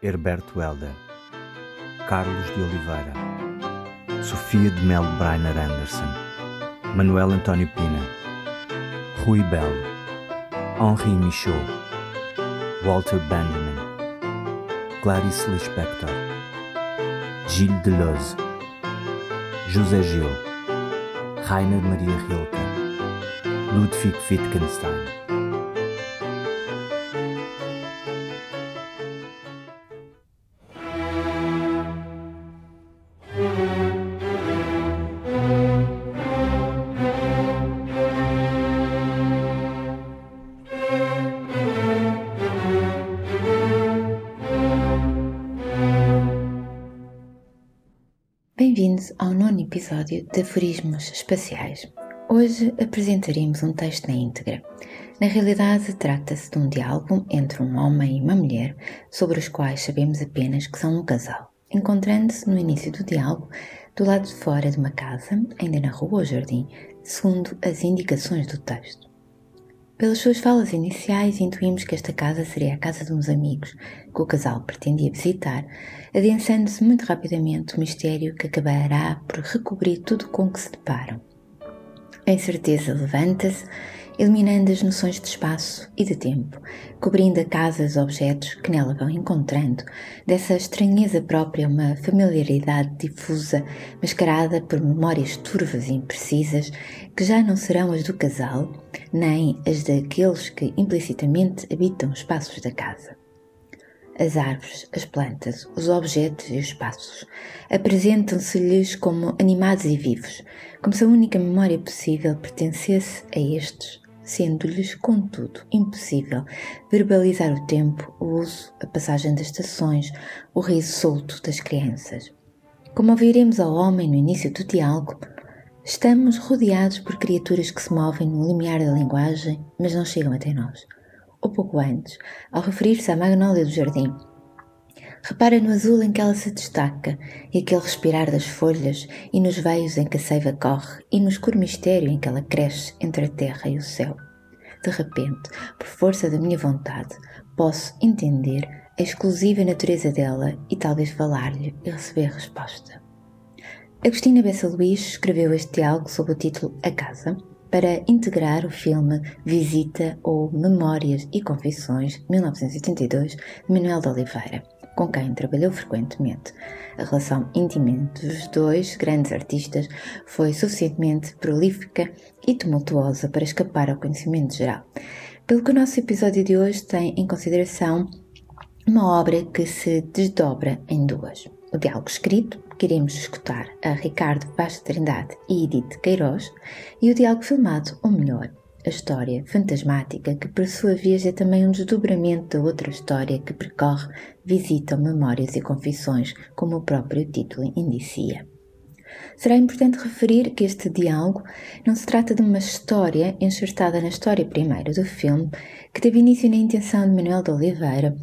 Herberto Helder, Carlos de Oliveira, Sofia de Melo Brainer Anderson, Manuel António Pina, Rui Belo, Henri Michaud, Walter Benjamin, Clarice Lispector, Gilles Deleuze, José Gil, Rainer Maria Rilke, Ludwig Wittgenstein. Aforismos Espaciais. Hoje apresentaremos um texto na íntegra. Na realidade, trata-se de um diálogo entre um homem e uma mulher, sobre os quais sabemos apenas que são um casal, encontrando-se no início do diálogo do lado de fora de uma casa, ainda na rua ou jardim, segundo as indicações do texto. Pelas suas falas iniciais, intuímos que esta casa seria a casa de uns amigos que o casal pretendia visitar, adensando-se muito rapidamente o mistério que acabará por recobrir tudo com que se deparam. A incerteza levanta-se eliminando as noções de espaço e de tempo, cobrindo a casa os objetos que nela vão encontrando, dessa estranheza própria uma familiaridade difusa, mascarada por memórias turvas e imprecisas, que já não serão as do casal, nem as daqueles que implicitamente habitam os espaços da casa. As árvores, as plantas, os objetos e os espaços apresentam-se-lhes como animados e vivos, como se a única memória possível pertencesse a estes, sendo-lhes, contudo, impossível verbalizar o tempo, o uso, a passagem das estações, o riso solto das crianças. Como ouviremos ao homem no início do diálogo, estamos rodeados por criaturas que se movem no limiar da linguagem, mas não chegam até nós. Ou pouco antes, ao referir-se à magnólia do jardim, Repara no azul em que ela se destaca, e aquele respirar das folhas, e nos veios em que a seiva corre, e no escuro mistério em que ela cresce entre a terra e o céu. De repente, por força da minha vontade, posso entender a exclusiva natureza dela e talvez falar-lhe e receber resposta. Agostina Bessa Luís escreveu este diálogo sob o título A Casa para integrar o filme Visita ou Memórias e Confissões 1982 de Manuel de Oliveira com quem trabalhou frequentemente. A relação entre os dois grandes artistas foi suficientemente prolífica e tumultuosa para escapar ao conhecimento geral. Pelo que o nosso episódio de hoje tem em consideração uma obra que se desdobra em duas. O diálogo escrito, que iremos escutar a Ricardo Vaz Trindade e Edith Queiroz, e o diálogo filmado, ou melhor, a história fantasmática, que por sua vez é também um desdobramento da outra história que percorre, visita memórias e confissões, como o próprio título indicia. Será importante referir que este diálogo não se trata de uma história enxertada na história primeira do filme, que teve início na intenção de Manuel de Oliveira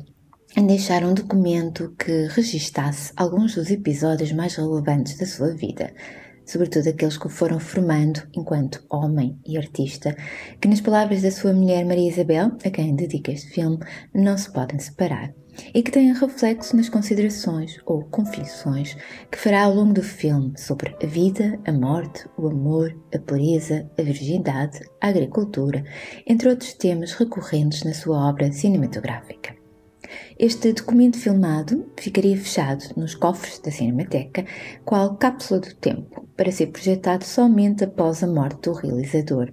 em deixar um documento que registasse alguns dos episódios mais relevantes da sua vida, sobretudo aqueles que o foram formando enquanto homem e artista, que, nas palavras da sua mulher Maria Isabel, a quem dedica este filme, não se podem separar e que têm reflexo nas considerações ou confissões que fará ao longo do filme sobre a vida, a morte, o amor, a pureza, a virgindade, a agricultura, entre outros temas recorrentes na sua obra cinematográfica. Este documento filmado ficaria fechado nos cofres da Cinemateca, qual cápsula do tempo, para ser projetado somente após a morte do realizador.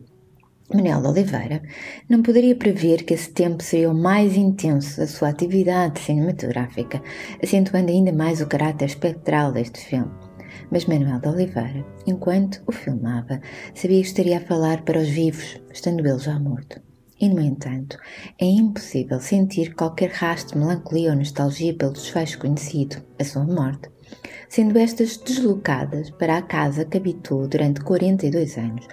Manuel Oliveira não poderia prever que esse tempo seria o mais intenso da sua atividade cinematográfica, acentuando ainda mais o caráter espectral deste filme. Mas Manuel de Oliveira, enquanto o filmava, sabia que estaria a falar para os vivos, estando ele já morto. E, no entanto, é impossível sentir qualquer rastro de melancolia ou nostalgia pelo desfecho conhecido, a sua morte, sendo estas deslocadas para a casa que habitou durante 42 anos,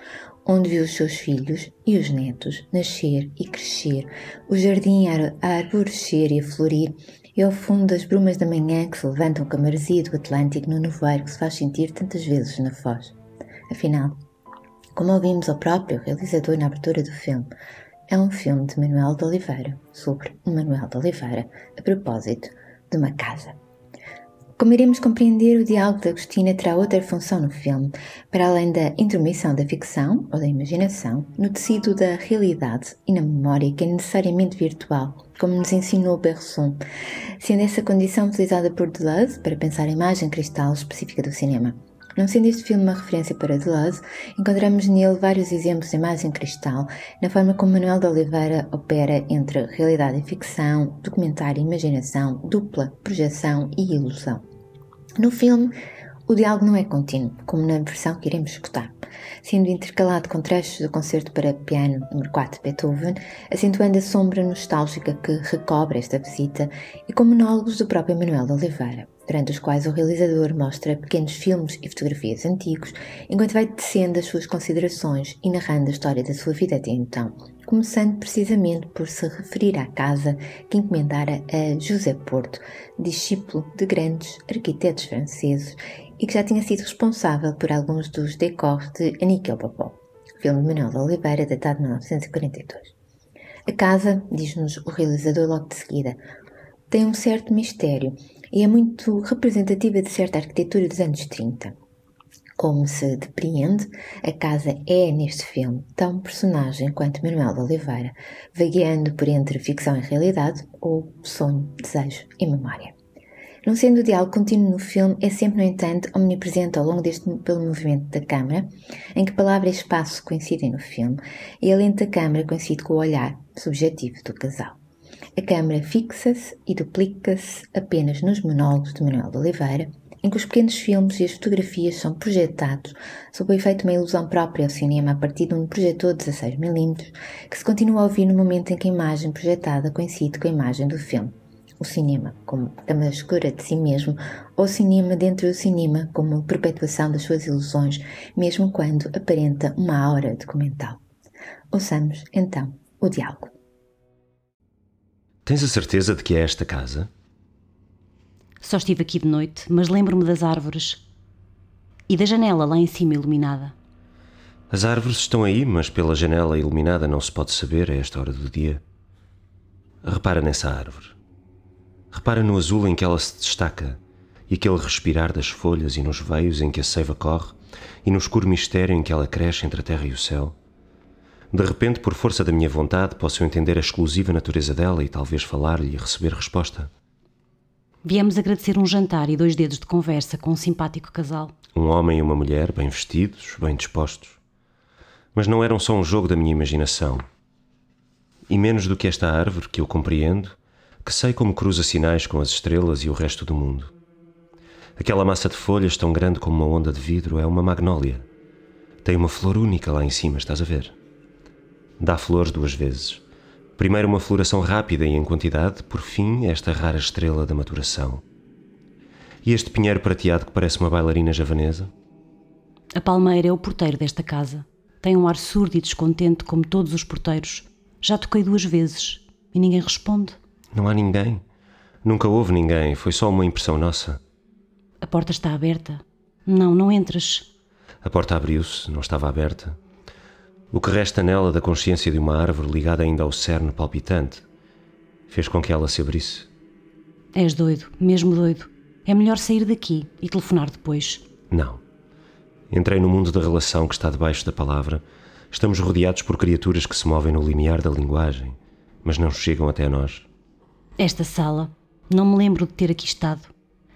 onde viu os seus filhos e os netos nascer e crescer, o jardim a arborescer e a florir, e ao fundo das brumas da manhã que se levantam com a maresia do Atlântico no nevoeiro que se faz sentir tantas vezes na Foz. Afinal, como ouvimos ao próprio realizador na abertura do filme, é um filme de Manuel de Oliveira, sobre Manuel de Oliveira, a propósito de uma casa. Como iremos compreender, o diálogo de Agostina terá outra função no filme, para além da intromissão da ficção ou da imaginação, no tecido da realidade e na memória que é necessariamente virtual, como nos ensinou Bergson, sendo essa condição utilizada por Deleuze para pensar a imagem cristal específica do cinema. Não sendo este filme uma referência para Deleuze, encontramos nele vários exemplos de imagem cristal na forma como Manuel de Oliveira opera entre realidade e ficção, documentário e imaginação, dupla, projeção e ilusão. No filme, o diálogo não é contínuo, como na versão que iremos escutar, sendo intercalado com trechos do concerto para piano número 4 de Beethoven, acentuando a sombra nostálgica que recobre esta visita, e com monólogos do próprio Manuel de Oliveira durante os quais o realizador mostra pequenos filmes e fotografias antigos, enquanto vai tecendo as suas considerações e narrando a história da sua vida até então, começando precisamente por se referir à casa que encomendara a José Porto, discípulo de grandes arquitetos franceses e que já tinha sido responsável por alguns dos decors de Aniquel Papó, filme de Manuel de Oliveira, datado de 1942. A casa, diz-nos o realizador logo de seguida, tem um certo mistério e é muito representativa de certa arquitetura dos anos 30. Como se depreende, a casa é, neste filme, tão personagem quanto Manuel de Oliveira, vagueando por entre ficção e realidade, ou sonho, desejo e memória. Não sendo o diálogo contínuo no filme, é sempre, no entanto, omnipresente ao longo deste pelo movimento da câmara, em que palavra e espaço coincidem no filme, e a lente da câmara coincide com o olhar subjetivo do casal. A câmara fixa-se e duplica-se apenas nos monólogos de Manuel de Oliveira, em que os pequenos filmes e as fotografias são projetados sob o efeito de uma ilusão própria ao cinema a partir de um projetor de 16mm, que se continua a ouvir no momento em que a imagem projetada coincide com a imagem do filme. O cinema como câmara escura de si mesmo, ou o cinema dentro do cinema como perpetuação das suas ilusões, mesmo quando aparenta uma aura documental. Ouçamos, então, o diálogo. Tens a certeza de que é esta casa? Só estive aqui de noite, mas lembro-me das árvores e da janela lá em cima iluminada. As árvores estão aí, mas pela janela iluminada não se pode saber a esta hora do dia. Repara nessa árvore. Repara no azul em que ela se destaca e aquele respirar das folhas e nos veios em que a seiva corre e no escuro mistério em que ela cresce entre a terra e o céu. De repente, por força da minha vontade, posso entender a exclusiva natureza dela e talvez falar-lhe e receber resposta. Viemos agradecer um jantar e dois dedos de conversa com um simpático casal. Um homem e uma mulher, bem vestidos, bem dispostos. Mas não eram só um jogo da minha imaginação. E menos do que esta árvore que eu compreendo, que sei como cruza sinais com as estrelas e o resto do mundo. Aquela massa de folhas tão grande como uma onda de vidro é uma magnólia. Tem uma flor única lá em cima, estás a ver? Dá flores duas vezes. Primeiro uma floração rápida e em quantidade, por fim esta rara estrela da maturação. E este pinheiro prateado que parece uma bailarina javanesa? A palmeira é o porteiro desta casa. Tem um ar surdo e descontente como todos os porteiros. Já toquei duas vezes e ninguém responde. Não há ninguém. Nunca houve ninguém, foi só uma impressão nossa. A porta está aberta. Não, não entras. A porta abriu-se, não estava aberta. O que resta nela da consciência de uma árvore ligada ainda ao cerne palpitante fez com que ela se abrisse. És doido, mesmo doido. É melhor sair daqui e telefonar depois. Não. Entrei no mundo da relação que está debaixo da palavra. Estamos rodeados por criaturas que se movem no limiar da linguagem, mas não chegam até nós. Esta sala, não me lembro de ter aqui estado.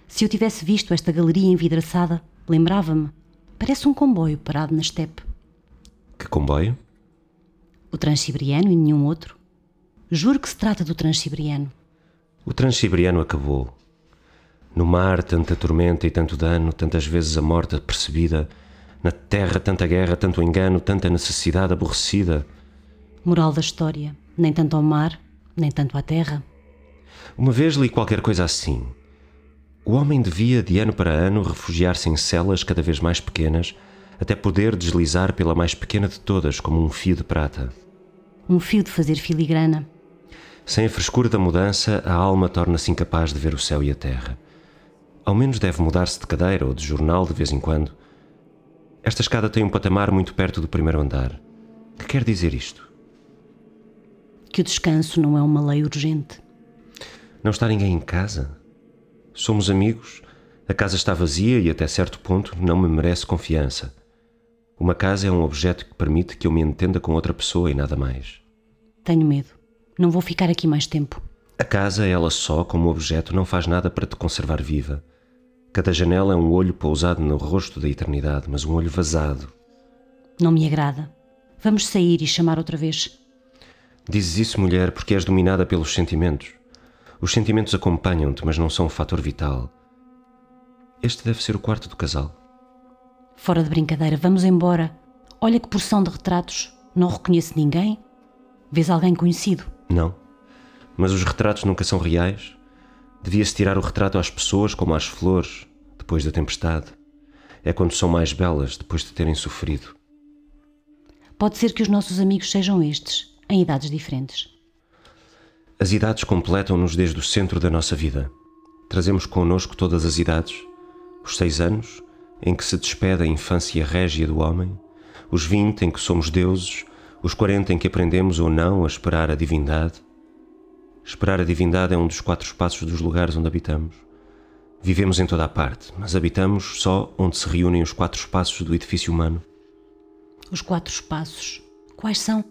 Se eu tivesse visto esta galeria envidraçada, lembrava-me. Parece um comboio parado na estepe. Que comboio? O Transiberiano e nenhum outro. Juro que se trata do Transiberiano. O Transiberiano acabou. No mar, tanta tormenta e tanto dano, tantas vezes a morte apercebida. Na terra, tanta guerra, tanto engano, tanta necessidade aborrecida. Moral da história: nem tanto ao mar, nem tanto à terra. Uma vez li qualquer coisa assim. O homem devia, de ano para ano, refugiar-se em celas cada vez mais pequenas até poder deslizar pela mais pequena de todas como um fio de prata. Um fio de fazer filigrana. Sem a frescura da mudança, a alma torna-se incapaz de ver o céu e a terra. Ao menos deve mudar-se de cadeira ou de jornal de vez em quando. Esta escada tem um patamar muito perto do primeiro andar. Que quer dizer isto? Que o descanso não é uma lei urgente. Não está ninguém em casa? Somos amigos, a casa está vazia e até certo ponto não me merece confiança. Uma casa é um objeto que permite que eu me entenda com outra pessoa e nada mais. Tenho medo. Não vou ficar aqui mais tempo. A casa, ela só, como objeto, não faz nada para te conservar viva. Cada janela é um olho pousado no rosto da eternidade, mas um olho vazado. Não me agrada. Vamos sair e chamar outra vez. Dizes isso, mulher, porque és dominada pelos sentimentos. Os sentimentos acompanham-te, mas não são um fator vital. Este deve ser o quarto do casal. Fora de brincadeira, vamos embora. Olha que porção de retratos. Não reconheço ninguém. Vês alguém conhecido? Não. Mas os retratos nunca são reais. Devia-se tirar o retrato às pessoas como às flores, depois da tempestade. É quando são mais belas, depois de terem sofrido. Pode ser que os nossos amigos sejam estes, em idades diferentes. As idades completam-nos desde o centro da nossa vida. Trazemos connosco todas as idades: os seis anos, em que se despede a infância régia do homem, os vinte em que somos deuses, os quarenta em que aprendemos ou não a esperar a divindade. Esperar a divindade é um dos quatro passos dos lugares onde habitamos. Vivemos em toda a parte, mas habitamos só onde se reúnem os quatro espaços do edifício humano. Os quatro espaços. Quais são?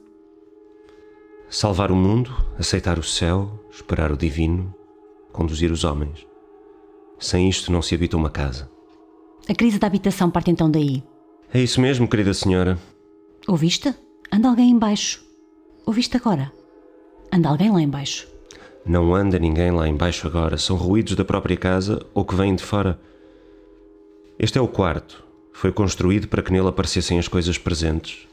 Salvar o mundo, aceitar o céu, esperar o divino, conduzir os homens. Sem isto não se habita uma casa. A crise da habitação parte então daí. É isso mesmo, querida senhora. Ouviste? Anda alguém embaixo. Ouviste agora? Anda alguém lá embaixo. Não anda ninguém lá embaixo agora. São ruídos da própria casa ou que vêm de fora. Este é o quarto. Foi construído para que nele aparecessem as coisas presentes.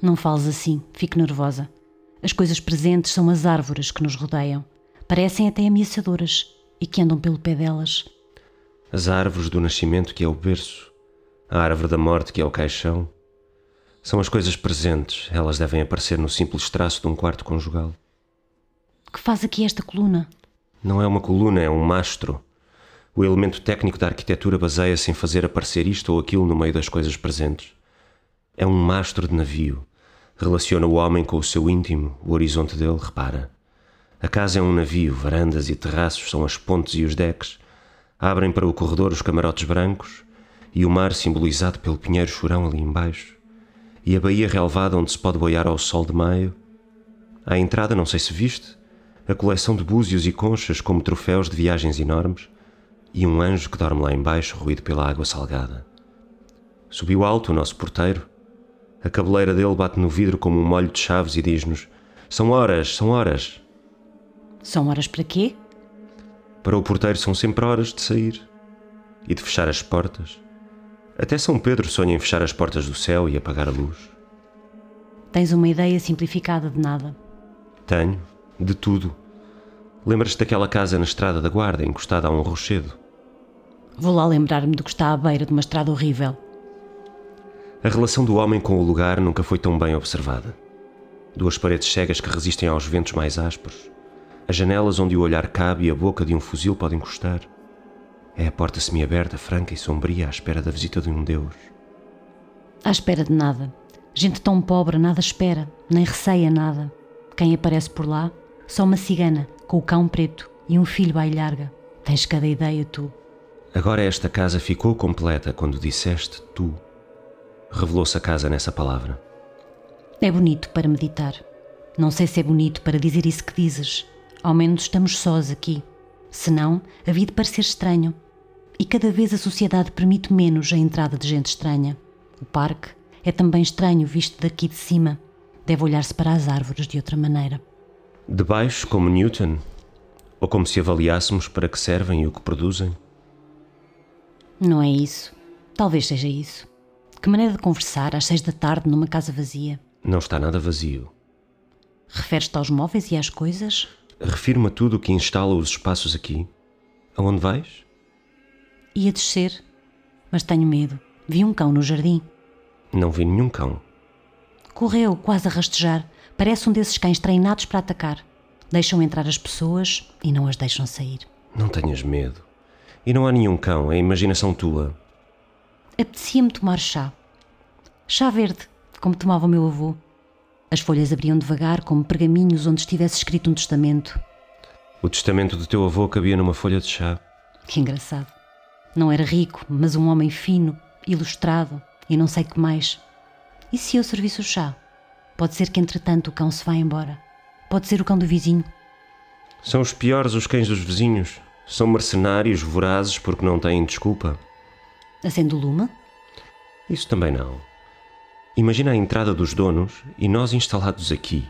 Não fales assim, fico nervosa. As coisas presentes são as árvores que nos rodeiam. Parecem até ameaçadoras e que andam pelo pé delas. As árvores do nascimento, que é o berço, a árvore da morte, que é o caixão. São as coisas presentes, elas devem aparecer no simples traço de um quarto conjugal. Que faz aqui esta coluna? Não é uma coluna, é um mastro. O elemento técnico da arquitetura baseia-se em fazer aparecer isto ou aquilo no meio das coisas presentes. É um mastro de navio. Relaciona o homem com o seu íntimo, o horizonte dele, repara. A casa é um navio, varandas e terraços são as pontes e os decks. Abrem para o corredor os camarotes brancos e o mar simbolizado pelo pinheiro chorão ali embaixo. E a baía relevada onde se pode boiar ao sol de maio. À entrada, não sei se viste, a coleção de búzios e conchas como troféus de viagens enormes e um anjo que dorme lá embaixo, ruído pela água salgada. Subiu alto o nosso porteiro. A cabeleira dele bate no vidro como um molho de chaves e diz-nos: São horas, são horas. São horas para quê? Para o porteiro são sempre horas de sair e de fechar as portas. Até São Pedro sonha em fechar as portas do céu e apagar a luz. Tens uma ideia simplificada de nada. Tenho, de tudo. Lembras-te daquela casa na estrada da Guarda, encostada a um rochedo? Vou lá lembrar-me do que está à beira de uma estrada horrível. A relação do homem com o lugar nunca foi tão bem observada. Duas paredes cegas que resistem aos ventos mais ásperos. As janelas onde o olhar cabe e a boca de um fuzil pode encostar. É a porta semiaberta, franca e sombria, à espera da visita de um Deus. À espera de nada. Gente tão pobre nada espera, nem receia nada. Quem aparece por lá? Só uma cigana, com o cão preto e um filho larga. Tens cada ideia, tu. Agora esta casa ficou completa quando disseste tu. Revelou-se a casa nessa palavra. É bonito para meditar. Não sei se é bonito para dizer isso que dizes. Ao menos estamos sós aqui. Senão, havia de parecer estranho. E cada vez a sociedade permite menos a entrada de gente estranha. O parque é também estranho visto daqui de cima. Deve olhar-se para as árvores de outra maneira. De baixo, como Newton? Ou como se avaliássemos para que servem e o que produzem? Não é isso. Talvez seja isso. Que maneira de conversar às seis da tarde numa casa vazia? Não está nada vazio. Referes-te aos móveis e às coisas? Refiro-me a tudo o que instala os espaços aqui. Aonde vais? Ia descer, mas tenho medo. Vi um cão no jardim. Não vi nenhum cão. Correu, quase a rastejar. Parece um desses cães treinados para atacar. Deixam entrar as pessoas e não as deixam sair. Não tenhas medo. E não há nenhum cão, é a imaginação tua. Apetecia-me tomar chá. Chá verde, como tomava o meu avô. As folhas abriam devagar como pergaminhos onde estivesse escrito um testamento. O testamento do teu avô cabia numa folha de chá. Que engraçado. Não era rico, mas um homem fino, ilustrado e não sei que mais. E se eu servisse o chá? Pode ser que entretanto o cão se vá embora. Pode ser o cão do vizinho. São os piores os cães dos vizinhos. São mercenários vorazes porque não têm desculpa. Acende o lume? Isso também não. Imagina a entrada dos donos e nós instalados aqui,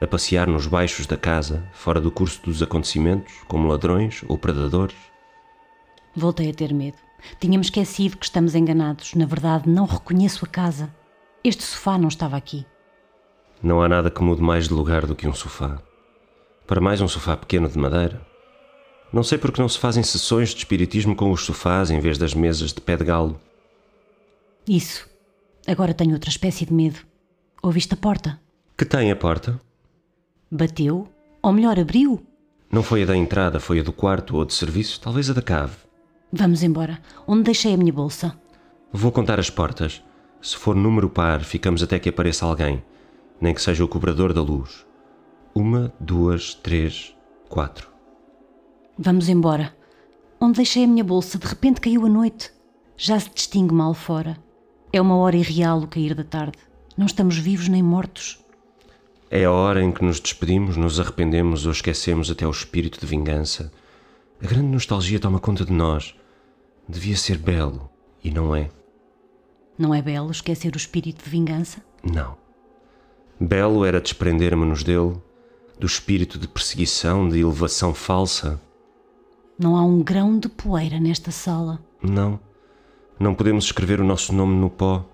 a passear nos baixos da casa, fora do curso dos acontecimentos, como ladrões ou predadores. Voltei a ter medo. Tínhamos esquecido que estamos enganados. Na verdade, não reconheço a casa. Este sofá não estava aqui. Não há nada que mude mais de lugar do que um sofá. Para mais um sofá pequeno de madeira. Não sei porque não se fazem sessões de espiritismo com os sofás em vez das mesas de pé de galo. Isso. Agora tenho outra espécie de medo. Ouviste a porta? Que tem a porta? Bateu? Ou melhor, abriu? Não foi a da entrada, foi a do quarto ou de serviço, talvez a da cave. Vamos embora. Onde deixei a minha bolsa? Vou contar as portas. Se for número par, ficamos até que apareça alguém, nem que seja o cobrador da luz. Uma, duas, três, quatro. Vamos embora. Onde deixei a minha bolsa? De repente caiu a noite. Já se distingue mal fora. É uma hora irreal o cair da tarde. Não estamos vivos nem mortos. É a hora em que nos despedimos, nos arrependemos ou esquecemos até o espírito de vingança. A grande nostalgia toma conta de nós. Devia ser belo, e não é. Não é belo esquecer o espírito de vingança? Não. Belo era desprender-me-nos dele, do espírito de perseguição, de elevação falsa. Não há um grão de poeira nesta sala. Não. Não podemos escrever o nosso nome no pó.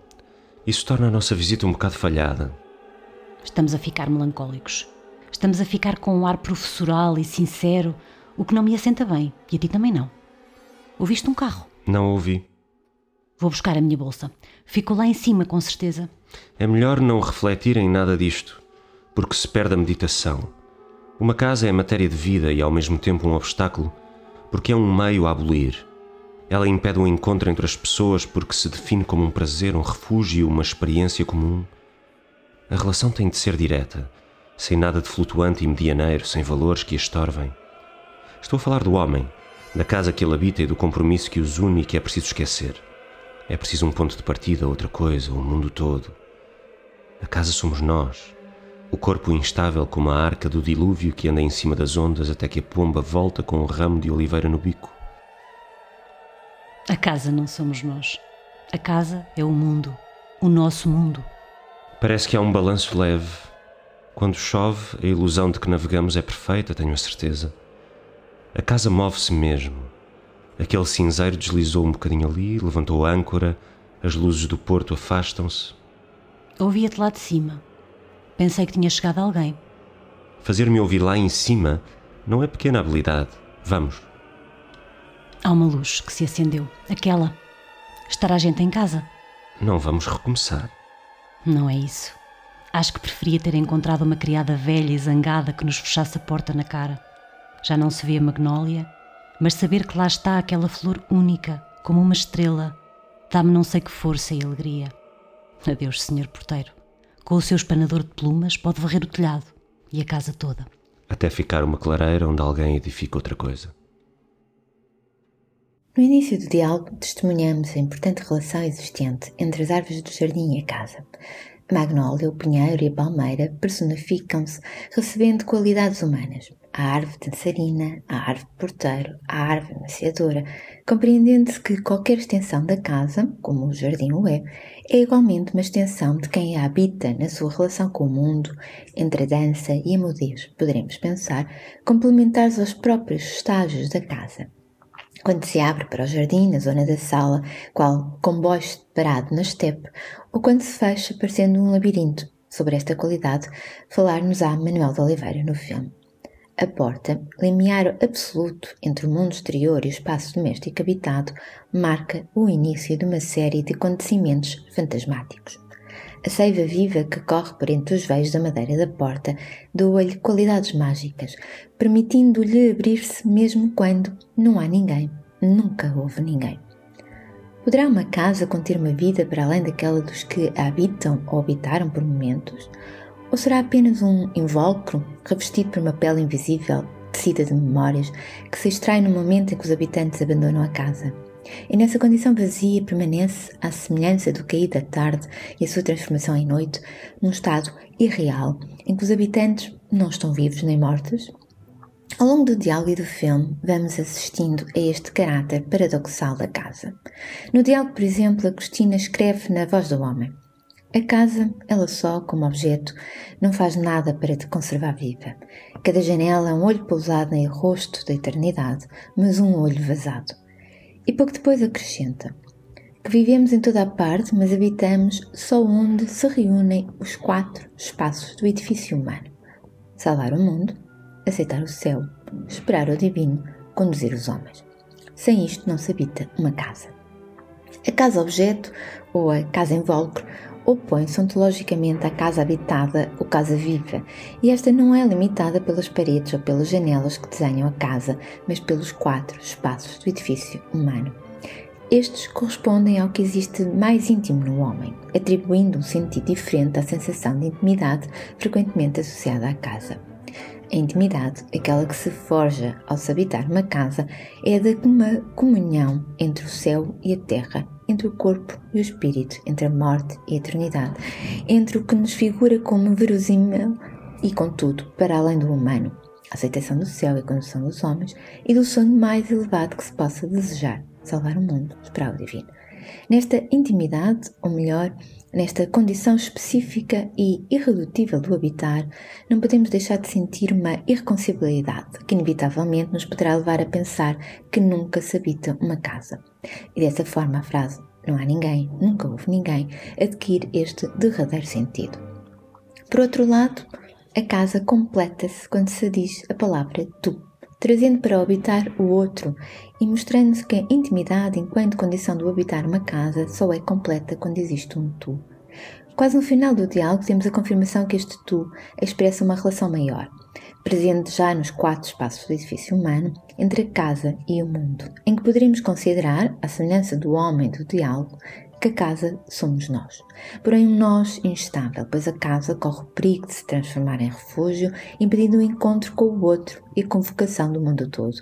Isso torna a nossa visita um bocado falhada. Estamos a ficar melancólicos. Estamos a ficar com um ar professoral e sincero, o que não me assenta bem, e a ti também não. Ouviste um carro? Não ouvi. Vou buscar a minha bolsa. Ficou lá em cima, com certeza. É melhor não refletir em nada disto, porque se perde a meditação. Uma casa é matéria de vida e ao mesmo tempo um obstáculo, porque é um meio a abolir. Ela impede o encontro entre as pessoas porque se define como um prazer, um refúgio, uma experiência comum. A relação tem de ser direta, sem nada de flutuante e medianeiro, sem valores que a estorvem. Estou a falar do homem, da casa que ele habita e do compromisso que os une e que é preciso esquecer. É preciso um ponto de partida, outra coisa, o mundo todo. A casa somos nós, o corpo instável como a arca do dilúvio que anda em cima das ondas até que a pomba volta com um ramo de oliveira no bico. A casa não somos nós. A casa é o mundo, o nosso mundo. Parece que há um balanço leve. Quando chove, a ilusão de que navegamos é perfeita, tenho a certeza. A casa move-se mesmo. Aquele cinzeiro deslizou um bocadinho ali, levantou a âncora, as luzes do porto afastam-se. Ouvia-te lá de cima. Pensei que tinha chegado alguém. Fazer-me ouvir lá em cima não é pequena habilidade. Vamos. Há uma luz que se acendeu. Aquela. Estará gente em casa? Não vamos recomeçar. Não é isso. Acho que preferia ter encontrado uma criada velha e zangada que nos fechasse a porta na cara. Já não se vê a magnólia, mas saber que lá está aquela flor única, como uma estrela, dá-me não sei que força e alegria. Adeus, senhor porteiro. Com o seu espanador de plumas pode varrer o telhado e a casa toda. Até ficar uma clareira onde alguém edifica outra coisa. No início do diálogo, testemunhamos a importante relação existente entre as árvores do jardim e a casa. A magnólia, o pinheiro e a palmeira personificam-se, recebendo qualidades humanas. A árvore dançarina, a árvore porteiro, a árvore maciadora, compreendendo-se que qualquer extensão da casa, como o jardim o é, é igualmente uma extensão de quem a habita na sua relação com o mundo, entre a dança e a mudez, poderemos pensar, complementares aos próprios estágios da casa. Quando se abre para o jardim, na zona da sala, qual comboio parado na estepe, ou quando se fecha parecendo um labirinto. Sobre esta qualidade, falar-nos-á Manuel de Oliveira no filme. A porta, limiar absoluto entre o mundo exterior e o espaço doméstico habitado, marca o início de uma série de acontecimentos fantasmáticos. A seiva viva que corre por entre os veios da madeira da porta doa-lhe qualidades mágicas, permitindo-lhe abrir-se mesmo quando não há ninguém, nunca houve ninguém. Poderá uma casa conter uma vida para além daquela dos que a habitam ou habitaram por momentos? Ou será apenas um invólucro revestido por uma pele invisível tecida de memórias, que se extrai no momento em que os habitantes abandonam a casa. E nessa condição vazia permanece, à semelhança do cair da tarde e a sua transformação em noite, num estado irreal, em que os habitantes não estão vivos nem mortos. Ao longo do diálogo e do filme, vamos assistindo a este caráter paradoxal da casa. No diálogo, por exemplo, Agostina escreve na voz do homem: A casa, ela só, como objeto, não faz nada para te conservar viva. Cada janela é um olho pousado em rosto da eternidade, mas um olho vazado. E pouco depois acrescenta que vivemos em toda a parte, mas habitamos só onde se reúnem os quatro espaços do edifício humano: salvar o mundo, aceitar o céu, esperar o divino, conduzir os homens. Sem isto não se habita uma casa. A casa-objeto, ou a casa-invólucro, opõe-se ontologicamente à casa habitada ou casa viva, e esta não é limitada pelas paredes ou pelas janelas que desenham a casa, mas pelos quatro espaços do edifício humano. Estes correspondem ao que existe mais íntimo no homem, atribuindo um sentido diferente à sensação de intimidade frequentemente associada à casa. A intimidade, aquela que se forja ao se habitar uma casa, é a de uma comunhão entre o céu e a terra, entre o corpo e o espírito, entre a morte e a eternidade, entre o que nos figura como verosímil e, contudo, para além do humano, a aceitação do céu e a condução dos homens e do sonho mais elevado que se possa desejar, salvar o mundo, esperar o divino. Nesta intimidade, ou melhor, Nesta condição específica e irredutível do habitar, não podemos deixar de sentir uma irreconciliabilidade que inevitavelmente nos poderá levar a pensar que nunca se habita uma casa. E dessa forma a frase não há ninguém, nunca houve ninguém, adquire este derradeiro sentido. Por outro lado, a casa completa-se quando se diz a palavra tu trazendo para habitar o outro e mostrando-se que a intimidade, enquanto condição do habitar uma casa, só é completa quando existe um tu. Quase no final do diálogo temos a confirmação que este tu expressa uma relação maior, presente já nos quatro espaços do edifício humano, entre a casa e o mundo, em que poderíamos considerar, à semelhança do homem do diálogo, que a casa somos nós. Porém, um nós instável, pois a casa corre o perigo de se transformar em refúgio, impedindo o encontro com o outro e a convocação do mundo todo.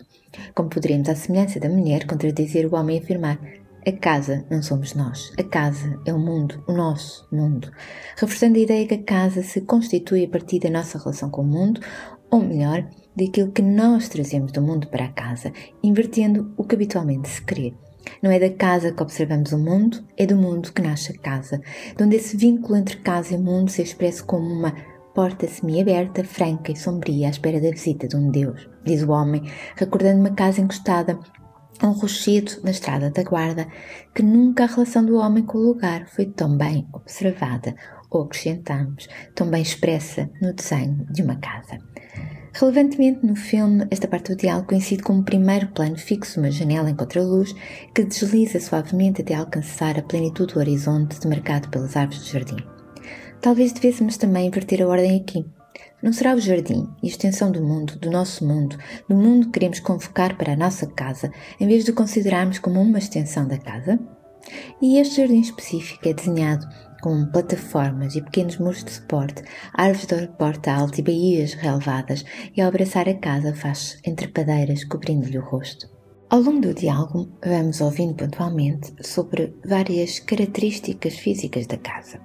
Como poderíamos, à semelhança da mulher, contradizer o homem e afirmar a casa não somos nós. A casa é o mundo, o nosso mundo. Reforçando a ideia que a casa se constitui a partir da nossa relação com o mundo, ou melhor, daquilo que nós trazemos do mundo para a casa, invertendo o que habitualmente se crê. Não é da casa que observamos o mundo, é do mundo que nasce a casa, de onde esse vínculo entre casa e mundo se expressa como uma porta semi-aberta, franca e sombria à espera da visita de um Deus, diz o homem, recordando uma casa encostada a um rochedo na estrada da guarda, que nunca a relação do homem com o lugar foi tão bem observada, ou acrescentamos, tão bem expressa no desenho de uma casa. Relevantemente, no filme, esta parte do diálogo coincide com um primeiro plano fixo, uma janela em contraluz, que desliza suavemente até alcançar a plenitude do horizonte demarcado pelas árvores do jardim. Talvez devêssemos também inverter a ordem aqui. Não será o jardim e extensão do mundo, do nosso mundo, do mundo que queremos convocar para a nossa casa, em vez de o considerarmos como uma extensão da casa? E este jardim específico é desenhado com plataformas e pequenos muros de suporte, árvores de porta alta e baías relevadas, e ao abraçar a casa faz entre padeiras cobrindo-lhe o rosto. Ao longo do diálogo, vamos ouvindo pontualmente sobre várias características físicas da casa,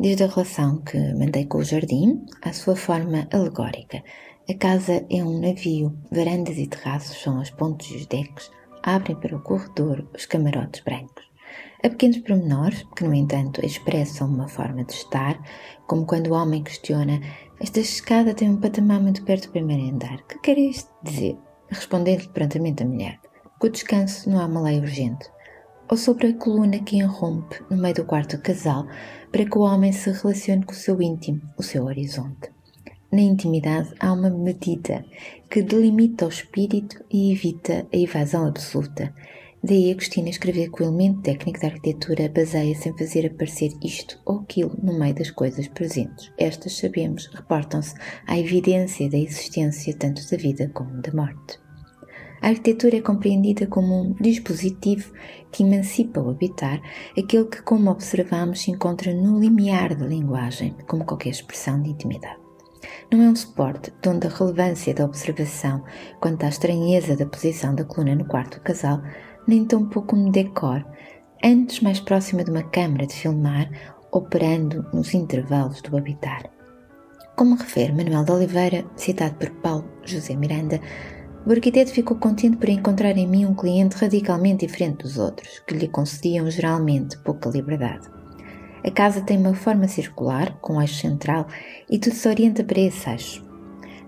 desde a relação que mantém com o jardim à sua forma alegórica. A casa é um navio, varandas e terraços são as pontes e os decks, abrem para o corredor os camarotes brancos. Há pequenos pormenores que, no entanto, expressam uma forma de estar, como quando o homem questiona: Esta escada tem um patamar muito perto do primeiro andar. Que quer isto dizer? Respondendo-lhe prontamente a mulher: Que o descanso não há uma lei urgente. Ou sobre a coluna que irrompe no meio do quarto casal para que o homem se relacione com o seu íntimo, o seu horizonte. Na intimidade há uma medida que delimita o espírito e evita a evasão absoluta Daí Agostina escrever que o elemento técnico da arquitetura baseia-se em fazer aparecer isto ou aquilo no meio das coisas presentes. Estas, sabemos, reportam-se à evidência da existência tanto da vida como da morte. A arquitetura é compreendida como um dispositivo que emancipa o habitar, aquele que, como observamos, se encontra no limiar da linguagem, como qualquer expressão de intimidade. não é um suporte donde a relevância da observação quanto à estranheza da posição da coluna no quarto casal, nem tão pouco um decor, antes mais próxima de uma câmara de filmar, operando nos intervalos do habitar. Como refere Manuel de Oliveira, citado por Paulo José Miranda, o arquiteto ficou contente por encontrar em mim um cliente radicalmente diferente dos outros, que lhe concediam geralmente pouca liberdade. A casa tem uma forma circular, com eixo central, e tudo se orienta para esse eixo.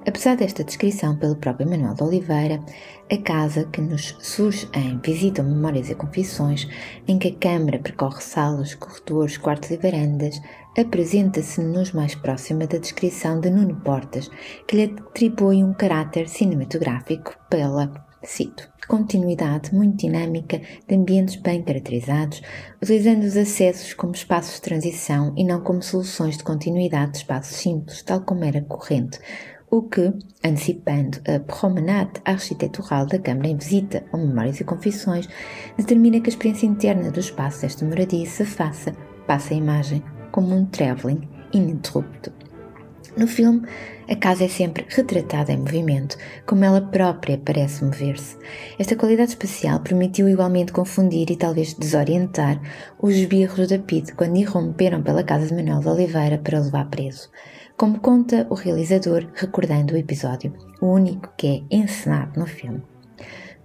Apesar desta descrição pelo próprio Manuel de Oliveira, a casa que nos surge em Visita Memórias e Confissões, em que a câmara percorre salas, corredores, quartos e varandas, apresenta-se-nos mais próxima da descrição de Nuno Portas, que lhe atribui um caráter cinematográfico pela, cito, continuidade muito dinâmica de ambientes bem caracterizados, utilizando os acessos como espaços de transição e não como soluções de continuidade de espaços simples, tal como era corrente, o que, antecipando a promenade arquitetural da Câmara em visita ao Memórias e Confissões, determina que a experiência interna do espaço desta moradia se faça, passa a imagem, como um travelling ininterrupto. No filme, a casa é sempre retratada em movimento, como ela própria parece mover-se. Esta qualidade espacial permitiu igualmente confundir e talvez desorientar os esbirros da PID quando irromperam pela casa de Manuel de Oliveira para o levar preso. Como conta o realizador, recordando o episódio, o único que é encenado no filme.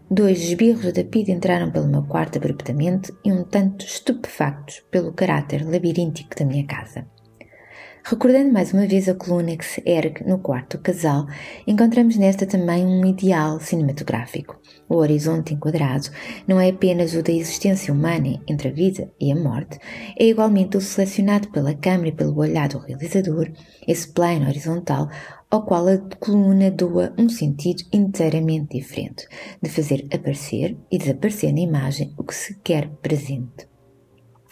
Dois esbirros da PID entraram pelo meu quarto abruptamente e um tanto estupefactos pelo caráter labiríntico da minha casa. Recordando mais uma vez a coluna que se ergue no quarto casal, encontramos nesta também um ideal cinematográfico. O horizonte enquadrado não é apenas o da existência humana entre a vida e a morte, é igualmente o selecionado pela câmera e pelo olhar do realizador, esse plano horizontal ao qual a coluna doa um sentido inteiramente diferente, de fazer aparecer e desaparecer na imagem o que se quer presente.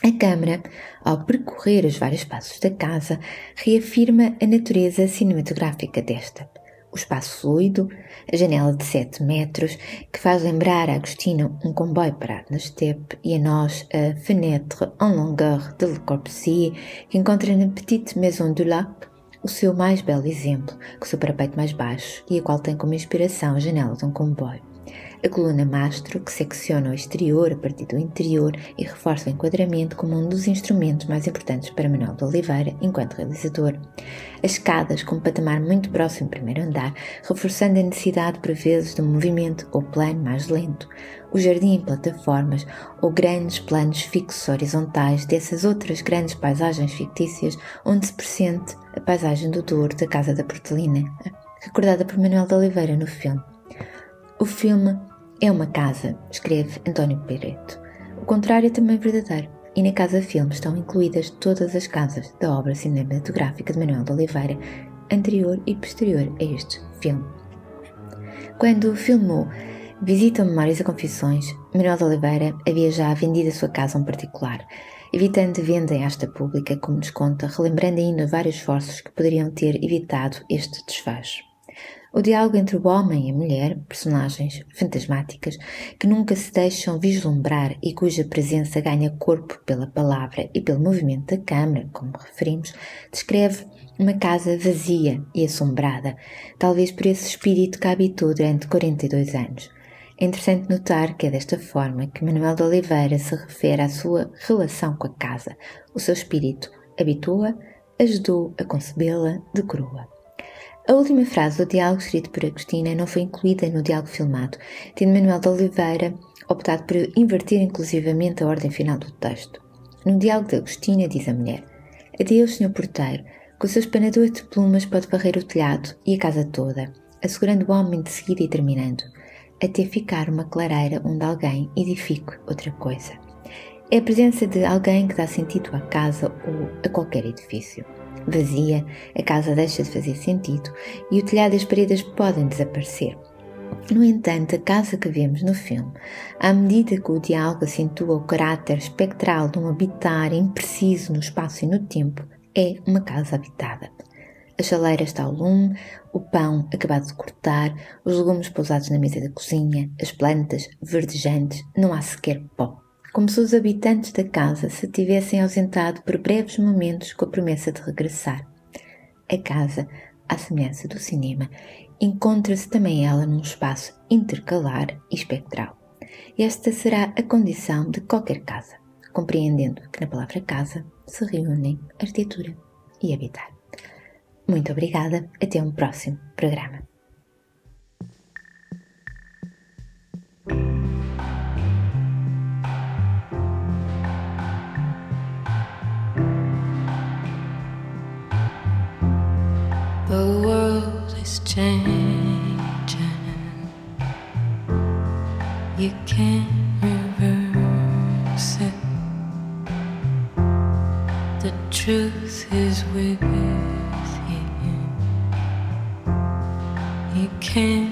A câmara, ao percorrer os vários passos da casa, reafirma a natureza cinematográfica desta. O espaço fluido, a janela de 7 metros, que faz lembrar a Agostina um comboio parado na estepe, e a nós a fenêtre en longueur de Le Corbusier, que encontra na Petite Maison du Lac o seu mais belo exemplo, com o seu parapeito mais baixo e a qual tem como inspiração a janela de um comboio a coluna mastro que secciona o exterior a partir do interior e reforça o enquadramento como um dos instrumentos mais importantes para Manuel de Oliveira enquanto realizador. As escadas com um patamar muito próximo ao primeiro andar, reforçando a necessidade por vezes de um movimento ou plano mais lento. O jardim em plataformas ou grandes planos fixos horizontais dessas outras grandes paisagens fictícias onde se pressente a paisagem do Douro da Casa da Portelina, recordada por Manuel de Oliveira no filme. O filme é uma casa, escreve António Pereto. O contrário é também verdadeiro, e na Casa Filme estão incluídas todas as casas da obra cinematográfica de Manuel de Oliveira, anterior e posterior a este filme. Quando filmou Visita Memórias e Confissões, Manuel de Oliveira havia já vendido a sua casa a um particular, evitando venda em esta pública, como nos conta, relembrando ainda vários esforços que poderiam ter evitado este desfecho. O diálogo entre o homem e a mulher, personagens fantasmáticas que nunca se deixam vislumbrar e cuja presença ganha corpo pela palavra e pelo movimento da câmara, como referimos, descreve uma casa vazia e assombrada, talvez por esse espírito que habitou durante 42 anos. É interessante notar que é desta forma que Manuel de Oliveira se refere à sua relação com a casa. O seu espírito habitua, ajudou a concebê-la, decorou-a. A última frase do diálogo escrito por Agostina não foi incluída no diálogo filmado, tendo Manuel de Oliveira optado por inverter inclusivamente a ordem final do texto. No diálogo de Agostina diz a mulher: Adeus, senhor porteiro, com o seu espanador de plumas pode varrer o telhado e a casa toda, assegurando o homem de seguida e terminando, até ficar uma clareira onde alguém edifique outra coisa. É a presença de alguém que dá sentido à casa ou a qualquer edifício vazia, a casa deixa de fazer sentido e o telhado e as paredes podem desaparecer. No entanto, a casa que vemos no filme, à medida que o diálogo acentua o caráter espectral de um habitar impreciso no espaço e no tempo, é uma casa habitada. A chaleira está ao lume, o pão acabado de cortar, os legumes pousados na mesa da cozinha, as plantas verdejantes, não há sequer pó como se os habitantes da casa se tivessem ausentado por breves momentos com a promessa de regressar. A casa à semelhança do cinema, encontra-se também ela num espaço intercalar e espectral. Esta será a condição de qualquer casa, compreendendo que na palavra casa se reúnem arquitetura e habitar. Muito obrigada, até um próximo programa. You can't reverse it. The truth is with you. You can't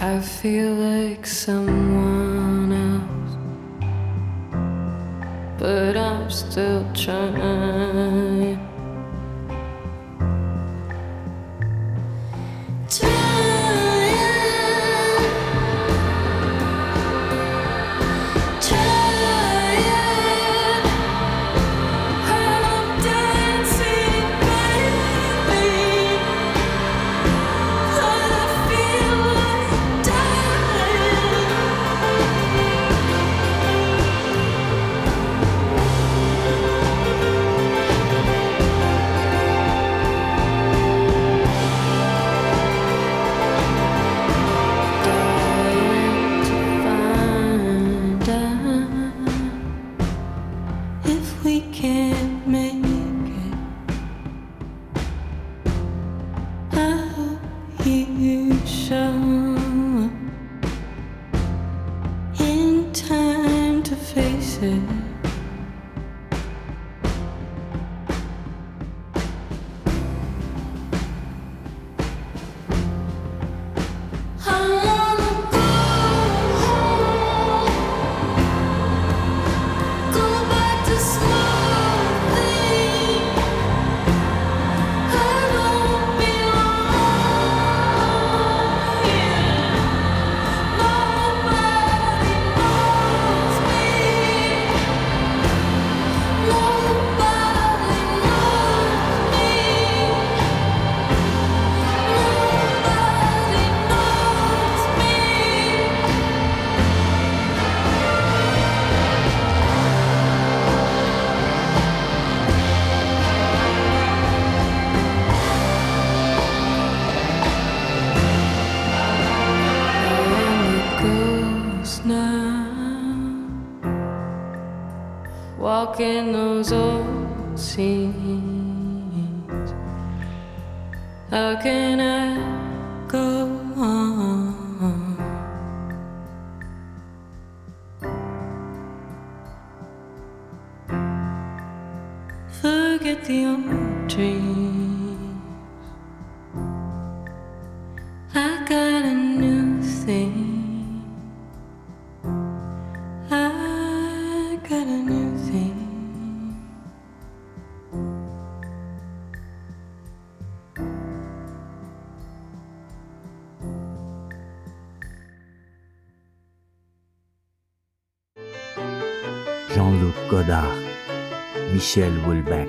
I feel like someone else, but I'm still trying. faces. How can I go Michel Houellebecq,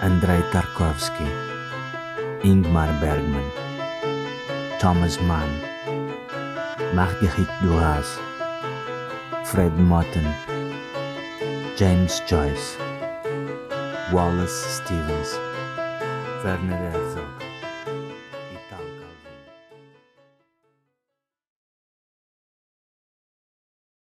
Andrei Tarkovsky, Ingmar Bergman, Thomas Mann, Marguerite Duras, Fred Motten, James Joyce, Wallace Stevens, Werner Herzog.